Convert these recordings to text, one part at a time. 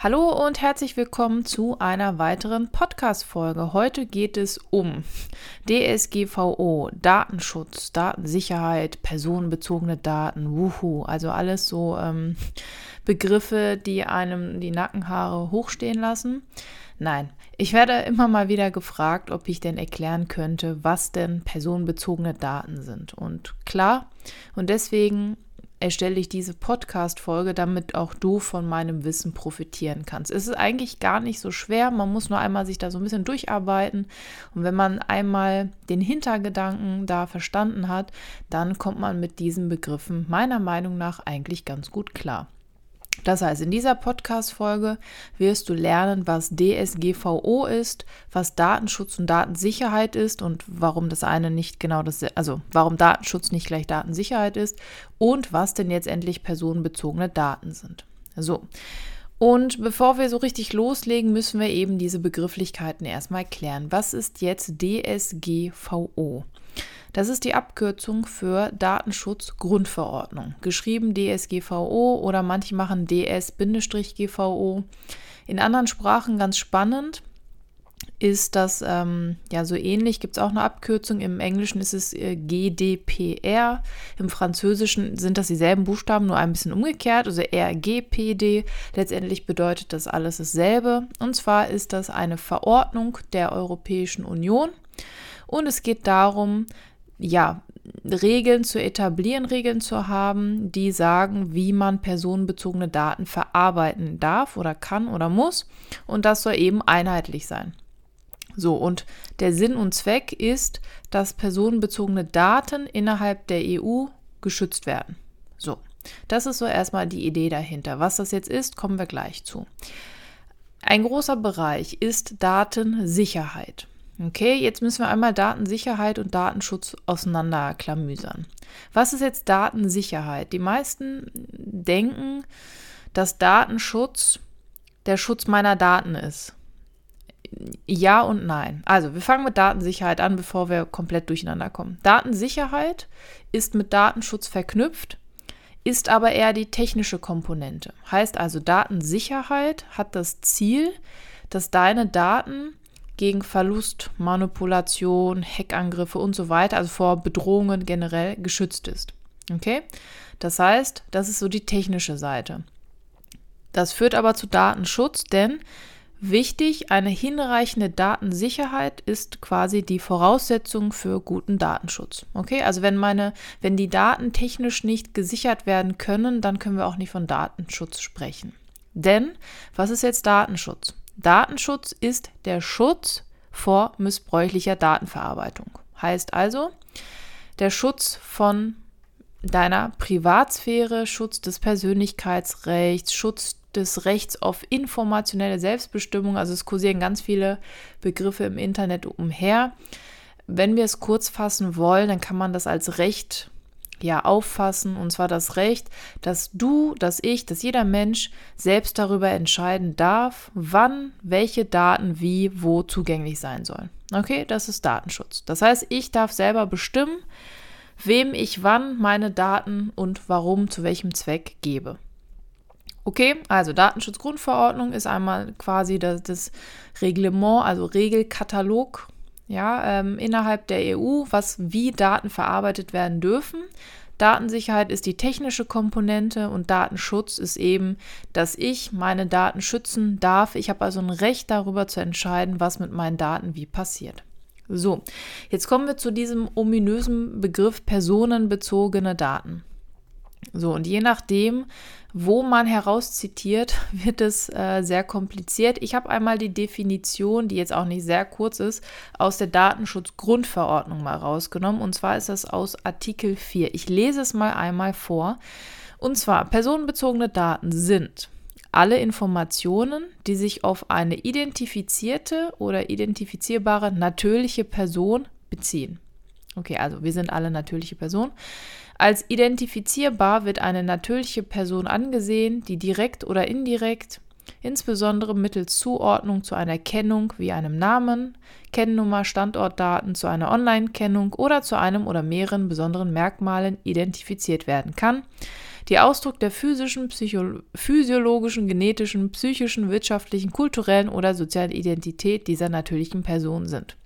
Hallo und herzlich willkommen zu einer weiteren Podcast-Folge. Heute geht es um DSGVO, Datenschutz, Datensicherheit, personenbezogene Daten, wuhu, also alles so ähm, Begriffe, die einem die Nackenhaare hochstehen lassen. Nein, ich werde immer mal wieder gefragt, ob ich denn erklären könnte, was denn personenbezogene Daten sind. Und klar, und deswegen erstelle ich diese Podcast-Folge, damit auch du von meinem Wissen profitieren kannst. Es ist eigentlich gar nicht so schwer, man muss nur einmal sich da so ein bisschen durcharbeiten und wenn man einmal den Hintergedanken da verstanden hat, dann kommt man mit diesen Begriffen meiner Meinung nach eigentlich ganz gut klar. Das heißt, in dieser Podcast-Folge wirst du lernen, was DSGVO ist, was Datenschutz und Datensicherheit ist und warum das eine nicht genau das, also warum Datenschutz nicht gleich Datensicherheit ist und was denn jetzt endlich personenbezogene Daten sind. So. Und bevor wir so richtig loslegen, müssen wir eben diese Begrifflichkeiten erstmal klären. Was ist jetzt DSGVO? Das ist die Abkürzung für Datenschutzgrundverordnung, geschrieben DSGVO oder manche machen DS-GVO. In anderen Sprachen ganz spannend ist das ähm, ja so ähnlich, gibt es auch eine Abkürzung. Im Englischen ist es äh, GDPR, im Französischen sind das dieselben Buchstaben, nur ein bisschen umgekehrt, also RGPD. Letztendlich bedeutet das alles dasselbe. Und zwar ist das eine Verordnung der Europäischen Union. Und es geht darum, ja, Regeln zu etablieren, Regeln zu haben, die sagen, wie man personenbezogene Daten verarbeiten darf oder kann oder muss. Und das soll eben einheitlich sein. So, und der Sinn und Zweck ist, dass personenbezogene Daten innerhalb der EU geschützt werden. So, das ist so erstmal die Idee dahinter. Was das jetzt ist, kommen wir gleich zu. Ein großer Bereich ist Datensicherheit. Okay, jetzt müssen wir einmal Datensicherheit und Datenschutz auseinanderklamüsern. Was ist jetzt Datensicherheit? Die meisten denken, dass Datenschutz der Schutz meiner Daten ist. Ja und nein. Also, wir fangen mit Datensicherheit an, bevor wir komplett durcheinander kommen. Datensicherheit ist mit Datenschutz verknüpft, ist aber eher die technische Komponente. Heißt also, Datensicherheit hat das Ziel, dass deine Daten gegen Verlust, Manipulation, Hackangriffe und so weiter, also vor Bedrohungen generell geschützt ist. Okay? Das heißt, das ist so die technische Seite. Das führt aber zu Datenschutz, denn wichtig, eine hinreichende Datensicherheit ist quasi die Voraussetzung für guten Datenschutz. Okay? Also wenn meine, wenn die Daten technisch nicht gesichert werden können, dann können wir auch nicht von Datenschutz sprechen. Denn was ist jetzt Datenschutz? Datenschutz ist der Schutz vor missbräuchlicher Datenverarbeitung. Heißt also, der Schutz von deiner Privatsphäre, Schutz des Persönlichkeitsrechts, Schutz des Rechts auf informationelle Selbstbestimmung. Also es kursieren ganz viele Begriffe im Internet umher. Wenn wir es kurz fassen wollen, dann kann man das als Recht ja auffassen, und zwar das Recht, dass du, dass ich, dass jeder Mensch selbst darüber entscheiden darf, wann welche Daten wie wo zugänglich sein sollen. Okay, das ist Datenschutz. Das heißt, ich darf selber bestimmen, wem ich wann meine Daten und warum zu welchem Zweck gebe. Okay, also Datenschutzgrundverordnung ist einmal quasi das, das Reglement, also Regelkatalog ja, ähm, innerhalb der EU, was wie Daten verarbeitet werden dürfen. Datensicherheit ist die technische Komponente und Datenschutz ist eben, dass ich meine Daten schützen darf. Ich habe also ein Recht darüber zu entscheiden, was mit meinen Daten wie passiert. So, jetzt kommen wir zu diesem ominösen Begriff personenbezogene Daten. So, und je nachdem, wo man herauszitiert, wird es äh, sehr kompliziert. Ich habe einmal die Definition, die jetzt auch nicht sehr kurz ist, aus der Datenschutzgrundverordnung mal rausgenommen. Und zwar ist das aus Artikel 4. Ich lese es mal einmal vor. Und zwar, personenbezogene Daten sind alle Informationen, die sich auf eine identifizierte oder identifizierbare natürliche Person beziehen. Okay, also wir sind alle natürliche Personen. Als identifizierbar wird eine natürliche Person angesehen, die direkt oder indirekt, insbesondere mittels Zuordnung zu einer Kennung wie einem Namen, Kennnummer, Standortdaten zu einer Online-Kennung oder zu einem oder mehreren besonderen Merkmalen identifiziert werden kann, die Ausdruck der physischen, physiologischen, genetischen, psychischen, wirtschaftlichen, kulturellen oder sozialen Identität dieser natürlichen Person sind.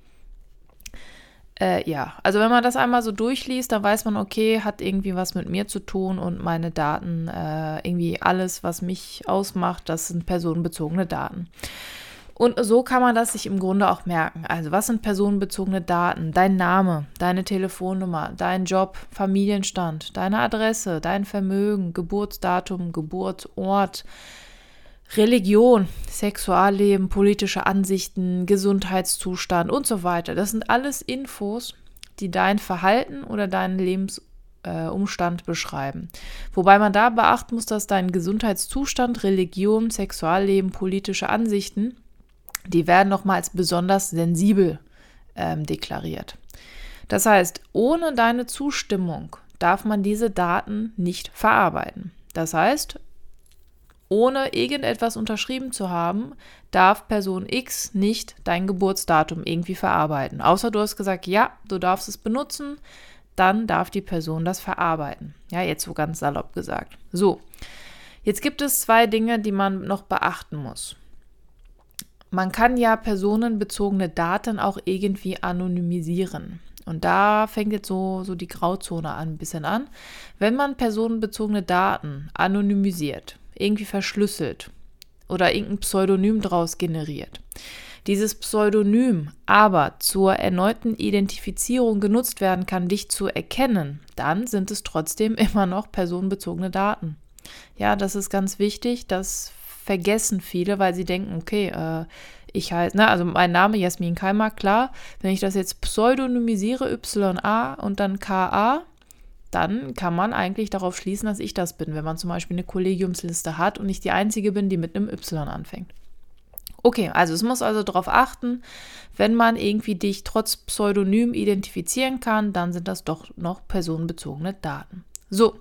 Äh, ja, also wenn man das einmal so durchliest, dann weiß man, okay, hat irgendwie was mit mir zu tun und meine Daten, äh, irgendwie alles, was mich ausmacht, das sind personenbezogene Daten. Und so kann man das sich im Grunde auch merken. Also was sind personenbezogene Daten? Dein Name, deine Telefonnummer, dein Job, Familienstand, deine Adresse, dein Vermögen, Geburtsdatum, Geburtsort, Religion, Sexualleben, politische Ansichten, Gesundheitszustand und so weiter. Das sind alles Infos, die dein Verhalten oder deinen Lebensumstand äh, beschreiben. Wobei man da beachten muss, dass dein Gesundheitszustand, Religion, Sexualleben, politische Ansichten, die werden nochmal als besonders sensibel ähm, deklariert. Das heißt, ohne deine Zustimmung darf man diese Daten nicht verarbeiten. Das heißt, ohne irgendetwas unterschrieben zu haben, darf Person X nicht dein Geburtsdatum irgendwie verarbeiten. Außer du hast gesagt, ja, du darfst es benutzen, dann darf die Person das verarbeiten. Ja, jetzt so ganz salopp gesagt. So, jetzt gibt es zwei Dinge, die man noch beachten muss. Man kann ja personenbezogene Daten auch irgendwie anonymisieren. Und da fängt jetzt so, so die Grauzone an, ein bisschen an. Wenn man personenbezogene Daten anonymisiert, irgendwie verschlüsselt oder irgendein Pseudonym draus generiert. Dieses Pseudonym aber zur erneuten Identifizierung genutzt werden kann, dich zu erkennen, dann sind es trotzdem immer noch personenbezogene Daten. Ja, das ist ganz wichtig. Das vergessen viele, weil sie denken, okay, äh, ich halt, ne, also mein Name Jasmin Keimer, klar, wenn ich das jetzt pseudonymisiere, YA und dann KA, dann kann man eigentlich darauf schließen, dass ich das bin, wenn man zum Beispiel eine Kollegiumsliste hat und ich die Einzige bin, die mit einem Y anfängt. Okay, also es muss also darauf achten, wenn man irgendwie dich trotz Pseudonym identifizieren kann, dann sind das doch noch personenbezogene Daten. So,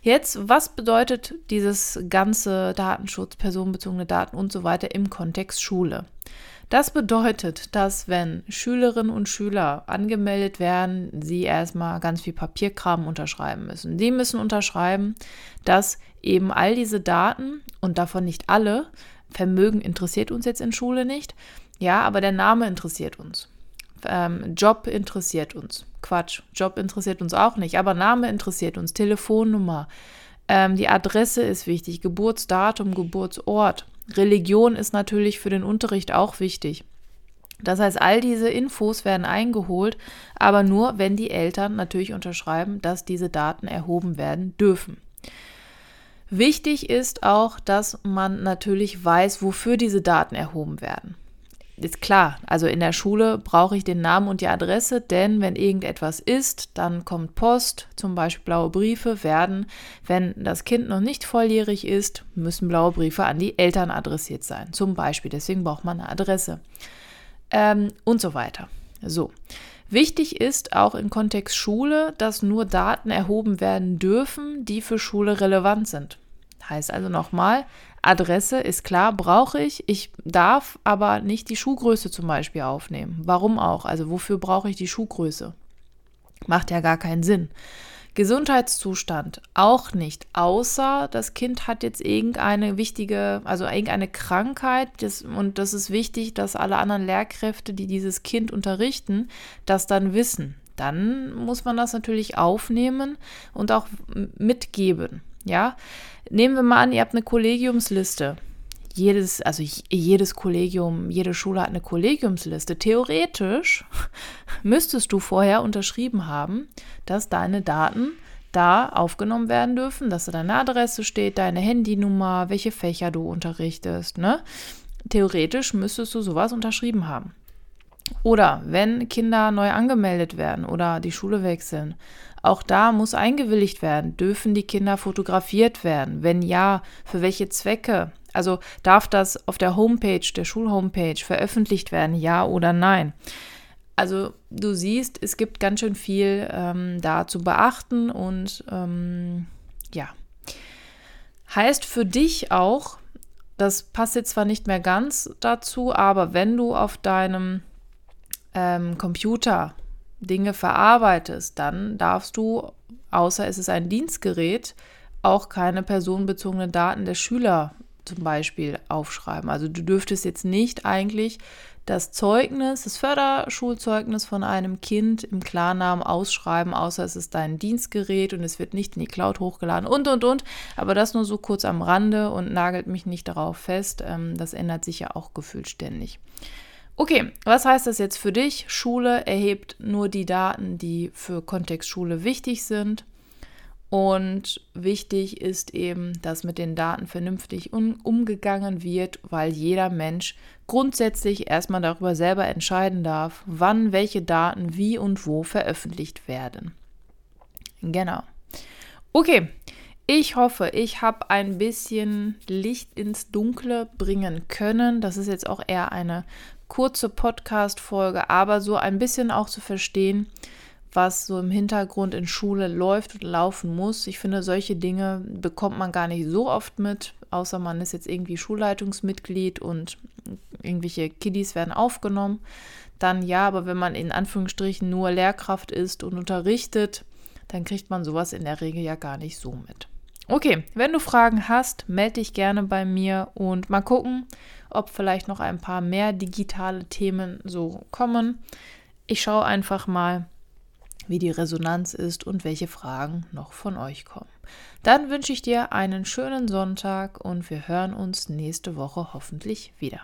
jetzt, was bedeutet dieses ganze Datenschutz, personenbezogene Daten und so weiter im Kontext Schule? Das bedeutet, dass wenn Schülerinnen und Schüler angemeldet werden, sie erstmal ganz viel Papierkram unterschreiben müssen. Die müssen unterschreiben, dass eben all diese Daten und davon nicht alle, Vermögen interessiert uns jetzt in Schule nicht, ja, aber der Name interessiert uns. Ähm, Job interessiert uns. Quatsch, Job interessiert uns auch nicht, aber Name interessiert uns, Telefonnummer, ähm, die Adresse ist wichtig, Geburtsdatum, Geburtsort. Religion ist natürlich für den Unterricht auch wichtig. Das heißt, all diese Infos werden eingeholt, aber nur, wenn die Eltern natürlich unterschreiben, dass diese Daten erhoben werden dürfen. Wichtig ist auch, dass man natürlich weiß, wofür diese Daten erhoben werden ist klar, also in der Schule brauche ich den Namen und die Adresse, denn wenn irgendetwas ist, dann kommt Post, zum Beispiel blaue Briefe werden, wenn das Kind noch nicht volljährig ist, müssen blaue Briefe an die Eltern adressiert sein, zum Beispiel, deswegen braucht man eine Adresse ähm, und so weiter. So. Wichtig ist auch im Kontext Schule, dass nur Daten erhoben werden dürfen, die für Schule relevant sind. Heißt also nochmal, Adresse ist klar, brauche ich. Ich darf aber nicht die Schuhgröße zum Beispiel aufnehmen. Warum auch? Also wofür brauche ich die Schuhgröße? Macht ja gar keinen Sinn. Gesundheitszustand auch nicht, außer das Kind hat jetzt irgendeine wichtige, also irgendeine Krankheit das, und das ist wichtig, dass alle anderen Lehrkräfte, die dieses Kind unterrichten, das dann wissen. Dann muss man das natürlich aufnehmen und auch mitgeben. Ja, nehmen wir mal an, ihr habt eine Kollegiumsliste. Jedes, also jedes Kollegium, jede Schule hat eine Kollegiumsliste. Theoretisch müsstest du vorher unterschrieben haben, dass deine Daten da aufgenommen werden dürfen, dass da deine Adresse steht, deine Handynummer, welche Fächer du unterrichtest. Ne? Theoretisch müsstest du sowas unterschrieben haben. Oder wenn Kinder neu angemeldet werden oder die Schule wechseln, auch da muss eingewilligt werden. Dürfen die Kinder fotografiert werden? Wenn ja, für welche Zwecke? Also darf das auf der Homepage, der Schulhomepage veröffentlicht werden, ja oder nein? Also du siehst, es gibt ganz schön viel ähm, da zu beachten und ähm, ja. Heißt für dich auch, das passt jetzt zwar nicht mehr ganz dazu, aber wenn du auf deinem ähm, Computer Dinge verarbeitest, dann darfst du, außer es ist ein Dienstgerät, auch keine personenbezogenen Daten der Schüler zum Beispiel aufschreiben. Also du dürftest jetzt nicht eigentlich das Zeugnis, das Förderschulzeugnis von einem Kind im Klarnamen ausschreiben, außer es ist dein Dienstgerät und es wird nicht in die Cloud hochgeladen und, und, und. Aber das nur so kurz am Rande und nagelt mich nicht darauf fest. Ähm, das ändert sich ja auch gefühlt ständig. Okay, was heißt das jetzt für dich? Schule erhebt nur die Daten, die für Kontextschule wichtig sind. Und wichtig ist eben, dass mit den Daten vernünftig umgegangen wird, weil jeder Mensch grundsätzlich erstmal darüber selber entscheiden darf, wann welche Daten wie und wo veröffentlicht werden. Genau. Okay, ich hoffe, ich habe ein bisschen Licht ins Dunkle bringen können. Das ist jetzt auch eher eine kurze Podcast-Folge, aber so ein bisschen auch zu verstehen, was so im Hintergrund in Schule läuft und laufen muss. Ich finde, solche Dinge bekommt man gar nicht so oft mit, außer man ist jetzt irgendwie Schulleitungsmitglied und irgendwelche Kiddies werden aufgenommen. Dann ja, aber wenn man in Anführungsstrichen nur Lehrkraft ist und unterrichtet, dann kriegt man sowas in der Regel ja gar nicht so mit. Okay, wenn du Fragen hast, melde dich gerne bei mir und mal gucken, ob vielleicht noch ein paar mehr digitale Themen so kommen. Ich schaue einfach mal, wie die Resonanz ist und welche Fragen noch von euch kommen. Dann wünsche ich dir einen schönen Sonntag und wir hören uns nächste Woche hoffentlich wieder.